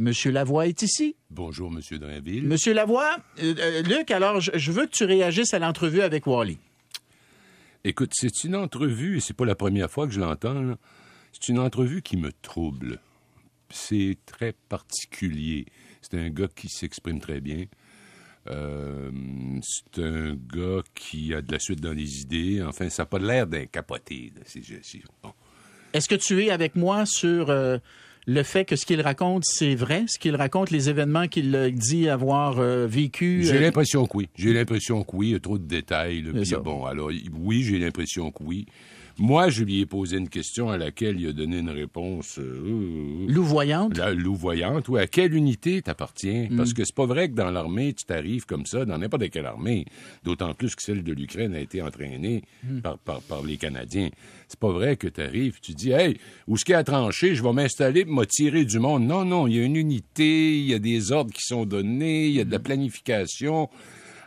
Monsieur Lavoie est ici. Bonjour, Monsieur Drainville. Monsieur Lavoie, euh, euh, Luc, alors je, je veux que tu réagisses à l'entrevue avec Wally. Écoute, c'est une entrevue, et c'est pas la première fois que je l'entends, c'est une entrevue qui me trouble. C'est très particulier. C'est un gars qui s'exprime très bien. Euh, c'est un gars qui a de la suite dans les idées. Enfin, ça n'a pas l'air d'un capoté. bon. Est-ce que tu es avec moi sur euh, le fait que ce qu'il raconte, c'est vrai? Ce qu'il raconte, les événements qu'il dit avoir euh, vécu? J'ai euh, l'impression que oui. J'ai l'impression que oui. Il y a trop de détails. là. Puis, bon, alors, oui, j'ai l'impression que oui. Moi, je lui ai posé une question à laquelle il a donné une réponse euh, louvoyante? la louvoyante. Oui, à quelle unité t'appartiens? Mm. Parce que c'est pas vrai que dans l'armée, tu t'arrives comme ça, dans n'importe quelle armée. D'autant plus que celle de l'Ukraine a été entraînée Mm. par, par, par les Canadiens. C'est pas vrai que tu arrives, tu dis, hey, où ce qu'il y a tranché, je vais m'installer pour me tirer du monde. Non, non, il y a une unité, il y a des ordres qui sont donnés, il y a de la planification.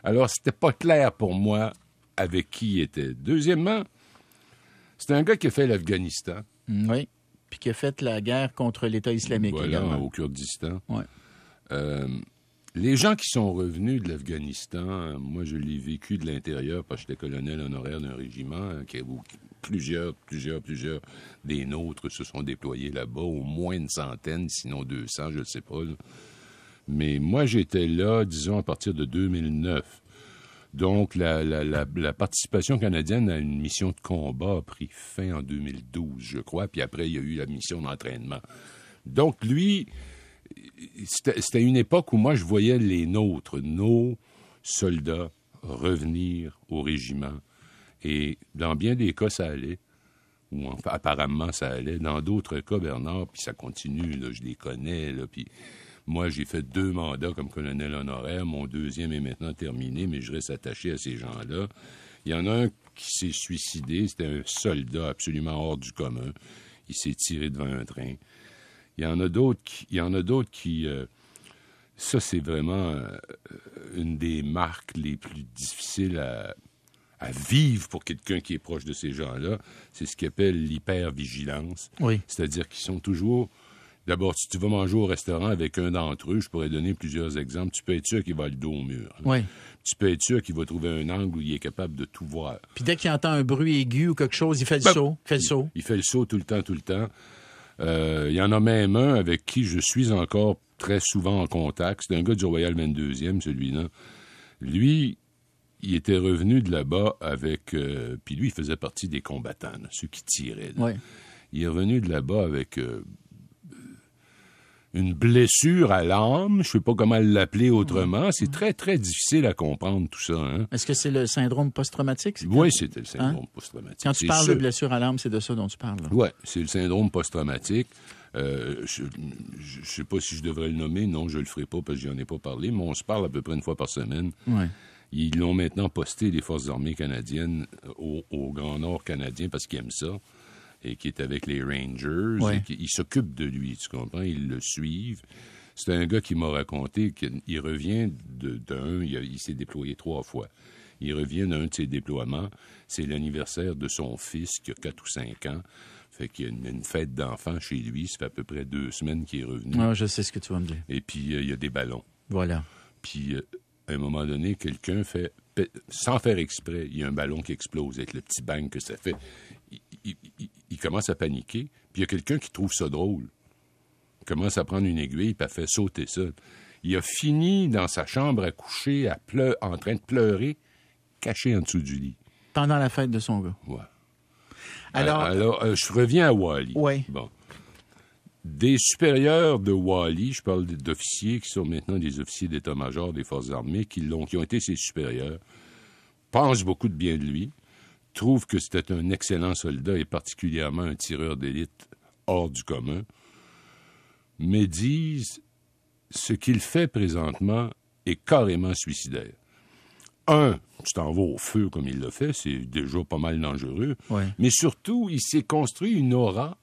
Alors, c'était pas clair pour moi avec qui il était. Deuxièmement, c'est un gars qui a fait l'Afghanistan. Mm, Oui. Puis qui a fait la guerre contre l'État islamique Voilà, également. au Kurdistan. Ouais. Euh, les gens qui sont revenus de l'Afghanistan, moi je l'ai vécu de l'intérieur parce que j'étais colonel honoraire d'un régiment hein, qui, où plusieurs, plusieurs, plusieurs des nôtres se sont déployés là-bas, au moins une centaine, sinon 200, je ne sais pas. Mais moi j'étais là, disons, à partir de 2009. Donc, la, participation canadienne à une mission de combat a pris fin en 2012, je crois, puis après, il y a eu la mission d'entraînement. Donc, lui, c'était une époque où moi, je voyais les nôtres, nos soldats, revenir au régiment. Et dans bien des cas, ça allait. Ou apparemment, ça allait. Dans d'autres cas, Bernard, puis ça continue, je les connais, là, puis moi, j'ai fait deux mandats comme colonel honoraire. Mon deuxième est maintenant terminé, mais je reste attaché à ces gens-là. Il y en a un qui s'est suicidé. C'était un soldat absolument hors du commun. Il s'est tiré devant un train. Il y en a d'autres qui... Il y en a d'autres qui euh, ça, c'est vraiment euh, une des marques les plus difficiles à, à vivre pour quelqu'un qui est proche de ces gens-là. C'est ce qu'ils appellent l'hypervigilance. Oui. C'est-à-dire qu'ils sont toujours. D'abord, si tu vas manger au restaurant avec un d'entre eux, je pourrais donner plusieurs exemples, tu peux être sûr qu'il va le dos au mur. Oui. Tu peux être sûr qu'il va trouver un angle où il est capable de tout voir. Puis dès qu'il entend un bruit aigu ou quelque chose, il fait le Ben, saut. Il fait le saut. Il fait le saut tout le temps, tout le temps. Euh, il y en a même un avec qui je suis encore très souvent en contact. C'est un gars du Royal 22e, celui-là. Lui, il était revenu de là-bas avec... euh, puis lui, il faisait partie des combattants, là, ceux qui tiraient. là. Oui. Il est revenu de là-bas avec euh, une blessure à l'âme. Je sais pas comment l'appeler autrement. C'est très, très difficile à comprendre tout ça. Hein? Est-ce que c'est le syndrome post-traumatique? c'est Oui, c'était le syndrome post-traumatique. Quand tu C'est parles sûr. de blessure à l'âme, c'est de ça dont tu parles. Oui, c'est le syndrome post-traumatique. Euh, je ne sais pas si je devrais le nommer. Non, je le ferai pas parce que j'en ai pas parlé, mais on se parle à peu près une fois par semaine. Ouais. Ils l'ont maintenant posté, les Forces armées canadiennes, au, au Grand Nord canadien parce qu'ils aiment ça et qui est avec les Rangers. Ouais. et qui- ils s'occupent de lui, tu comprends? Ils le suivent. C'est un gars qui m'a raconté qu'il revient de- d'un, il, il s'est déployé trois fois. Il revient d'un de ses déploiements. C'est l'anniversaire de son fils qui a 4 ou 5 ans. Fait qu'il y a une, une fête d'enfants chez lui. Ça fait à peu près deux semaines qu'il est revenu. Ah, je sais ce que tu vas me dire. Et puis, euh, il y a des ballons. Voilà. Puis, euh, à un moment donné, quelqu'un fait, sans faire exprès, il y a un ballon qui explose avec le petit bang que ça fait. Il, il- il- il commence à paniquer. Puis, il y a quelqu'un qui trouve ça drôle. Il commence à prendre une aiguille, puis à faire sauter ça. Il a fini dans sa chambre à coucher, à pleu- en train de pleurer, caché en dessous du lit. Pendant la fête de son gars. Ouais. Alors, Euh, alors euh, je reviens à Wally. Ouais. Bon. Des supérieurs de Wally, je parle d'officiers qui sont maintenant des officiers d'état-major des forces armées, qui, l'ont, qui ont été ses supérieurs, pensent beaucoup de bien de lui, trouvent que c'était un excellent soldat et particulièrement un tireur d'élite hors du commun, mais disent ce qu'il fait présentement est carrément suicidaire. Un, tu t'en vas au feu comme il l'a fait, c'est déjà pas mal dangereux. Ouais. Mais surtout, il s'est construit une aura.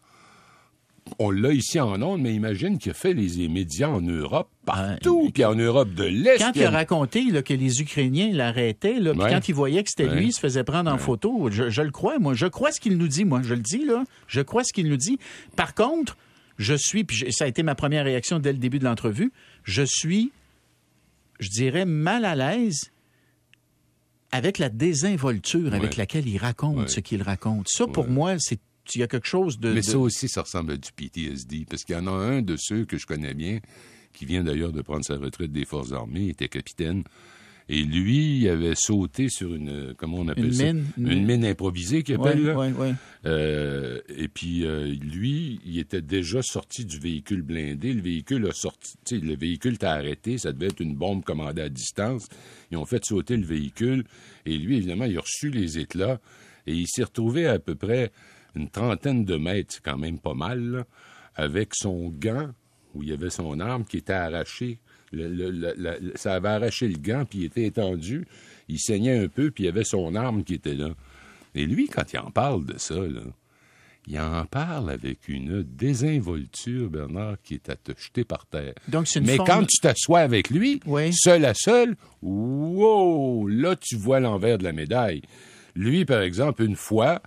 On l'a ici en Onde, mais imagine qu'il a fait les médias en Europe, partout, Ouais. puis en Europe de l'Est. quand il a raconté là, que les Ukrainiens l'arrêtaient, puis Ouais. quand il voyait que c'était Ouais. lui, il se faisait prendre en photo, je, je le crois, moi. Je crois ce qu'il nous dit, moi. Je le dis, là. Je crois ce qu'il nous dit. Par contre, je suis, puis ça a été ma première réaction dès le début de l'entrevue, je suis, je dirais, mal à l'aise avec la désinvolture avec Ouais. laquelle il raconte Ouais. ce qu'il raconte. Ça, pour moi, c'est il y a quelque chose de... Mais de- ça aussi, ça ressemble à du PTSD, parce qu'il y en a un de ceux que je connais bien, qui vient d'ailleurs de prendre sa retraite des Forces armées, il était capitaine. Et lui, il avait sauté sur une, comment on appelle Une ça? mine, une Une mine. improvisée qu'il appelle, là. ouais, ouais. Euh, et puis, euh, lui, il était déjà sorti du véhicule blindé. Le véhicule a sorti, le véhicule t'a arrêté. Ça devait être une bombe commandée à distance. Ils ont fait sauter le véhicule. Et lui, évidemment, il a reçu les éclats. Et il s'est retrouvé à, peu près une trentaine de mètres, c'est quand même pas mal, là, avec son gant, où il y avait son arme qui était arrachée. Le- le- le- la- le- ça avait arraché le gant, puis il était étendu. Il saignait un peu, puis il y avait son arme qui était là. Et lui, quand il en parle de ça, là, il en parle avec une désinvolture, Bernard, qui est à te jeter par terre. Donc, c'est une Mais forme- quand tu t'assois avec lui, Oui. seul à seul, wow, là, tu vois l'envers de la médaille. Lui, par exemple, une fois,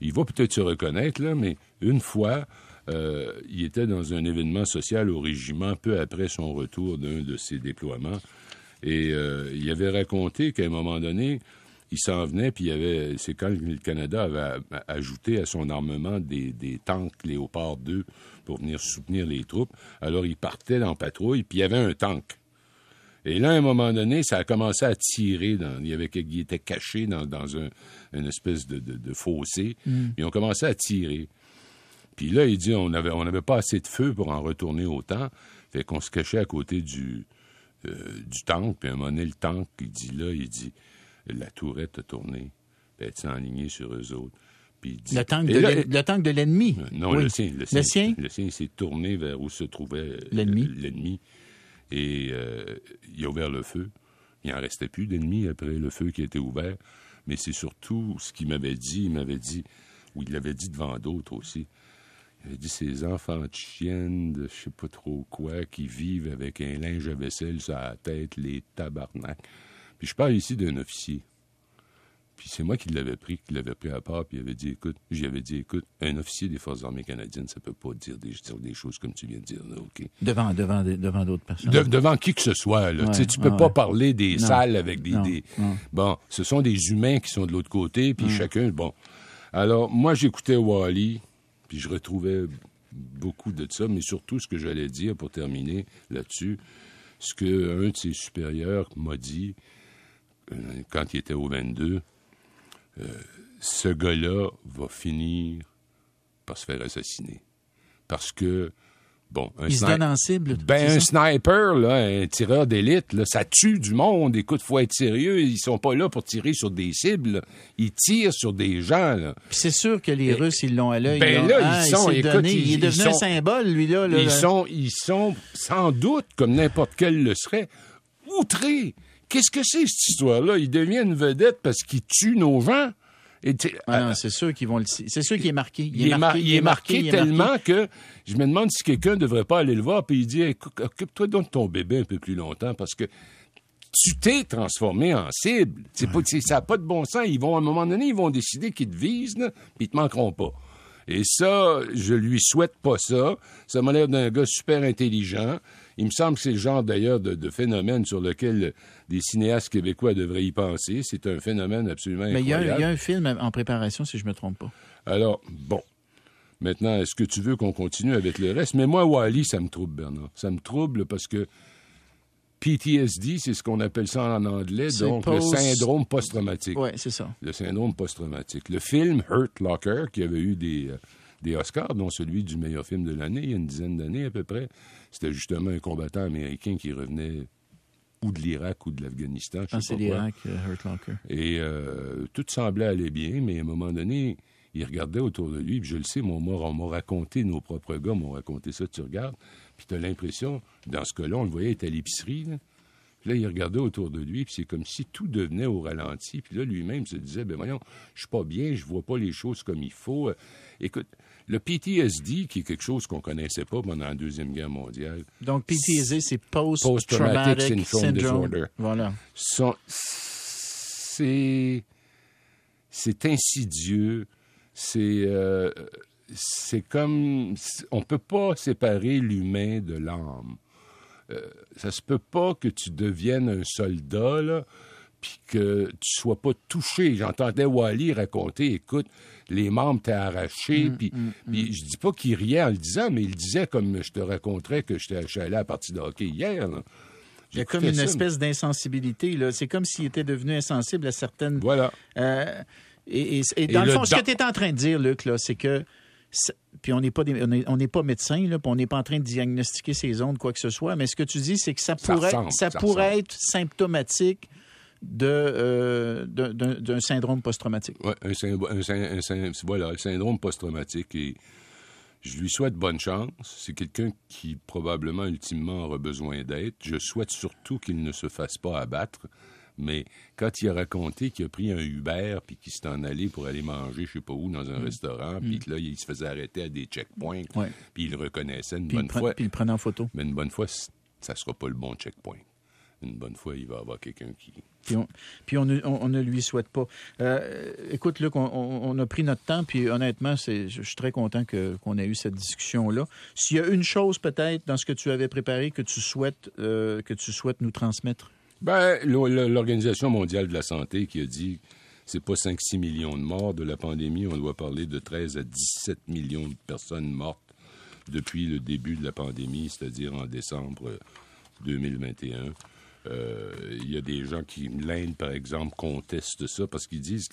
il va peut-être se reconnaître, mais une fois, euh, il était dans un événement social au régiment peu après son retour d'un de ses déploiements. Et euh, il avait raconté qu'à un moment donné, il s'en venait, puis il avait, c'est quand le Canada avait ajouté à son armement des, des tanks Léopard 2 pour venir soutenir les troupes. Alors il partait en patrouille, puis il y avait un tank. Et là, à un moment donné, ça a commencé à tirer. Dans, il, y avait, il était caché dans, dans un, une espèce de, de- de fossé. Ils ont commencé à tirer. Puis là, il dit on n'avait on avait pas assez de feu pour en retourner autant. Fait qu'on se cachait à côté du, euh, du tank. Puis à un moment donné, le tank, il dit là, il dit la tourette a tourné. Puis elle s'est enlignée sur eux autres. Puis il dit, Le tank de là, l'en- le tank de l'ennemi. euh, Non, Oui. le sien. Le sien, Le sien? S'est tourné vers où se trouvait euh, L'ennemi. l'ennemi. Et euh, il a ouvert le feu. Il n'en restait plus d'ennemis après le feu qui a été ouvert. Mais c'est surtout ce qu'il m'avait dit. Il m'avait dit, ou il l'avait dit devant d'autres aussi. Il avait dit ces enfants de chiennes, de je sais pas trop quoi, qui vivent avec un linge à vaisselle sur la tête, les tabarnak. Puis je parle ici d'un officier. Puis c'est moi qui l'avais pris, qui l'avais pris à part, puis il avait dit, écoute, j'y avais dit, écoute, un officier des Forces armées canadiennes, ça peut pas dire des, dire des choses comme tu viens de dire, là, OK? Devant, devant, devant d'autres personnes. De- devant qui que ce soit, là. Ouais, Tu peux ouais, pas parler des Non. salles avec des, Non, des- non. Bon, ce sont des humains qui sont de l'autre côté, puis chacun, bon. Alors, moi, j'écoutais Wally, puis je retrouvais beaucoup de ça, mais surtout ce que j'allais dire pour terminer là-dessus, ce qu'un de ses supérieurs m'a dit euh, quand il était au 22, euh, ce gars-là va finir par se faire assassiner. Parce que, bon, un Il se donne en cible. ben, un sniper, là, un tireur d'élite, ça tue du monde. Écoute, faut être sérieux. Ils sont pas là pour tirer sur des cibles. là. Ils tirent sur des gens. Là. Puis c'est sûr que les Russes, ils l'ont à l'œil. Ben là, ils Ah, il sont- s'est écoute, donné, ils- il est devenu un sont- symbole, lui, là. là, Ils sont, ils sont sans doute, comme n'importe quel le serait, outrés. Qu'est-ce que c'est cette histoire-là? Ils deviennent vedettes parce qu'ils tuent nos gens. Ah non, c'est sûr qu'ils vont le. C'est sûr qu'il est marqué. il, est mar- il est marqué, il est tellement que je me demande si quelqu'un ne devrait pas aller le voir puis il dit occupe-toi donc de ton bébé un peu plus longtemps parce que tu t'es transformé en cible. C'est pas, c'est- ça n'a pas de bon sens. Ils vont, à un moment donné, ils vont décider qu'ils te visent, puis ils te manqueront pas. Et ça, je lui souhaite pas ça. Ça m'a l'air d'un gars super intelligent. Il me semble que c'est le genre, d'ailleurs, de, de phénomène sur lequel des cinéastes québécois devraient y penser. C'est un phénomène absolument Mais il y, a, incroyable. il y a un film en préparation, si je me trompe pas. Alors, bon. Maintenant, est-ce que tu veux qu'on continue avec le reste? Mais moi, Wally, ça me trouble, Bernard. Ça me trouble parce que PTSD, c'est ce qu'on appelle ça en anglais, donc post- le syndrome post-traumatique. Oui, c'est ça. Le syndrome post-traumatique. Le film Hurt Locker, qui avait eu des, euh, des Oscars, dont celui du meilleur film de l'année, il y a une dizaine d'années à peu près, c'était justement un combattant américain qui revenait ou de l'Irak ou de l'Afghanistan, je Ah, c'est l'Irak, euh, Hurt Locker. Et euh, tout semblait aller bien, mais à un moment donné, il regardait autour de lui, puis je le sais, mon, moi, on m'a raconté, nos propres gars m'ont raconté ça, tu regardes, puis tu as l'impression, dans ce cas-là, on le voyait, il était à l'épicerie, là. Puis là, il regardait autour de lui, puis c'est comme si tout devenait au ralenti. Puis là, lui-même se disait, ben voyons, je suis pas bien, je vois pas les choses comme il faut. Euh, Écoute, le PTSD, qui est quelque chose qu'on connaissait pas pendant la Deuxième Guerre mondiale, Donc, PTSD, c'est Post-Traumatic Post-Traumatic Syndrome Syndrome. Disorder. Voilà. c'est c'est insidieux, c'est euh, c'est comme on peut pas séparer l'humain de l'âme. Euh, ça se peut pas que tu deviennes un soldat là, puis que tu sois pas touché. J'entendais Wally raconter, écoute, les membres t'ont arrachés, Mm, puis, puis je dis pas qu'il riait en le disant, mais il disait comme je te raconterais que j'étais allé à la partie de hockey hier. là. Il y a comme une ça, espèce d'insensibilité. là. C'est comme s'il était devenu insensible à certaines. Voilà. Euh, et, et- et dans Et le le fond, ce que tu es en train de dire, Luc, là, c'est que. Puis on n'est pas, des- on est- on pas médecin, là, puis on n'est pas en train de diagnostiquer ces ondes, quoi que ce soit. Mais ce que tu dis, c'est que ça Ça pourrait, ressemble, ça ça pourrait être symptomatique de, euh, d'un- syndrome post-traumatique. Ouais, un, un un voilà, le syndrome post-traumatique. Et je lui souhaite bonne chance. C'est quelqu'un qui probablement ultimement aura besoin d'aide. Je souhaite surtout qu'il ne se fasse pas abattre. Mais quand il a raconté qu'il a pris un Uber puis qu'il s'est en allé pour aller manger, je sais pas où, dans un restaurant, puis que là, il se faisait arrêter à des checkpoints, Mm. Puis il le reconnaissait une bonne fois. puis il le prenait en photo. Mais une bonne fois, ça sera pas le bon checkpoint. Une bonne fois, il va y avoir quelqu'un qui... Puis on, puis on, ne, on- on ne lui souhaite pas. Euh, écoute, Luc, on, a pris notre temps, puis honnêtement, c'est, je, je suis très content que, qu'on ait eu cette discussion-là. S'il y a une chose peut-être dans ce que tu avais préparé que tu souhaites, euh, que tu souhaites nous transmettre? Ben, l'O- l'Organisation mondiale de la santé qui a dit c'est pas 5-6 millions de morts de la pandémie, on doit parler de 13 à 17 millions de personnes mortes depuis le début de la pandémie, c'est-à-dire en décembre euh, 2021. Euh, Il y a des gens qui, l'Inde par exemple, contestent ça parce qu'ils disent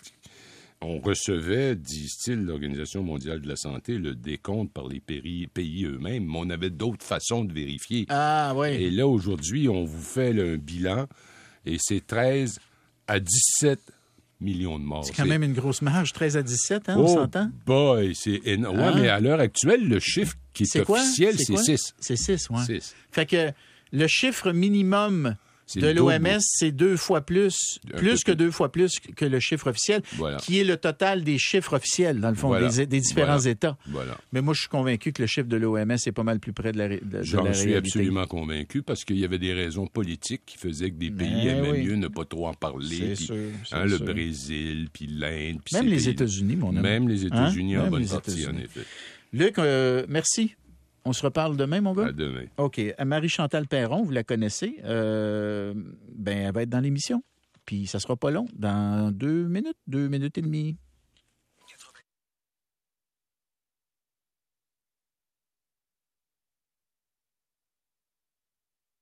on recevait, disent-ils, l'Organisation mondiale de la santé, le décompte par les pays eux-mêmes, mais on avait d'autres façons de vérifier. Ah, oui. Et là, aujourd'hui, on vous fait là, un bilan et c'est 13 à 17 millions de morts. C'est quand même une grosse marge, 13 à 17, hein, on Oh s'entend? boy, c'est énorme. Hein? Ouais, mais à l'heure actuelle, le chiffre qui est, officiel, c'est quoi? 6. C'est 6, oui. Fait que le chiffre minimum de l'OMS, c'est deux fois plus, plus que deux fois plus que le chiffre officiel, Voilà. qui est le total des chiffres officiels, dans le fond, Voilà. des, des différents Voilà. États. Mais moi, je suis convaincu que le chiffre de l'OMS est pas mal plus près de la, de, de J'en suis réalité. absolument convaincu parce qu'il y avait des raisons politiques qui faisaient que des pays Mais aimaient oui. mieux ne pas trop en parler. C'est puis, sûr, hein, le. Brésil, puis l'Inde. puis Même les. États-Unis, mon ami. Même les États-Unis Hein? en Même bonne partie, en États-Unis. effet. Luc, euh, merci. On se reparle demain, mon gars? À demain. OK. Marie-Chantal Perron, vous la connaissez? Euh, ben, elle va être dans l'émission. Puis ça sera pas long, dans deux minutes, deux minutes et demie.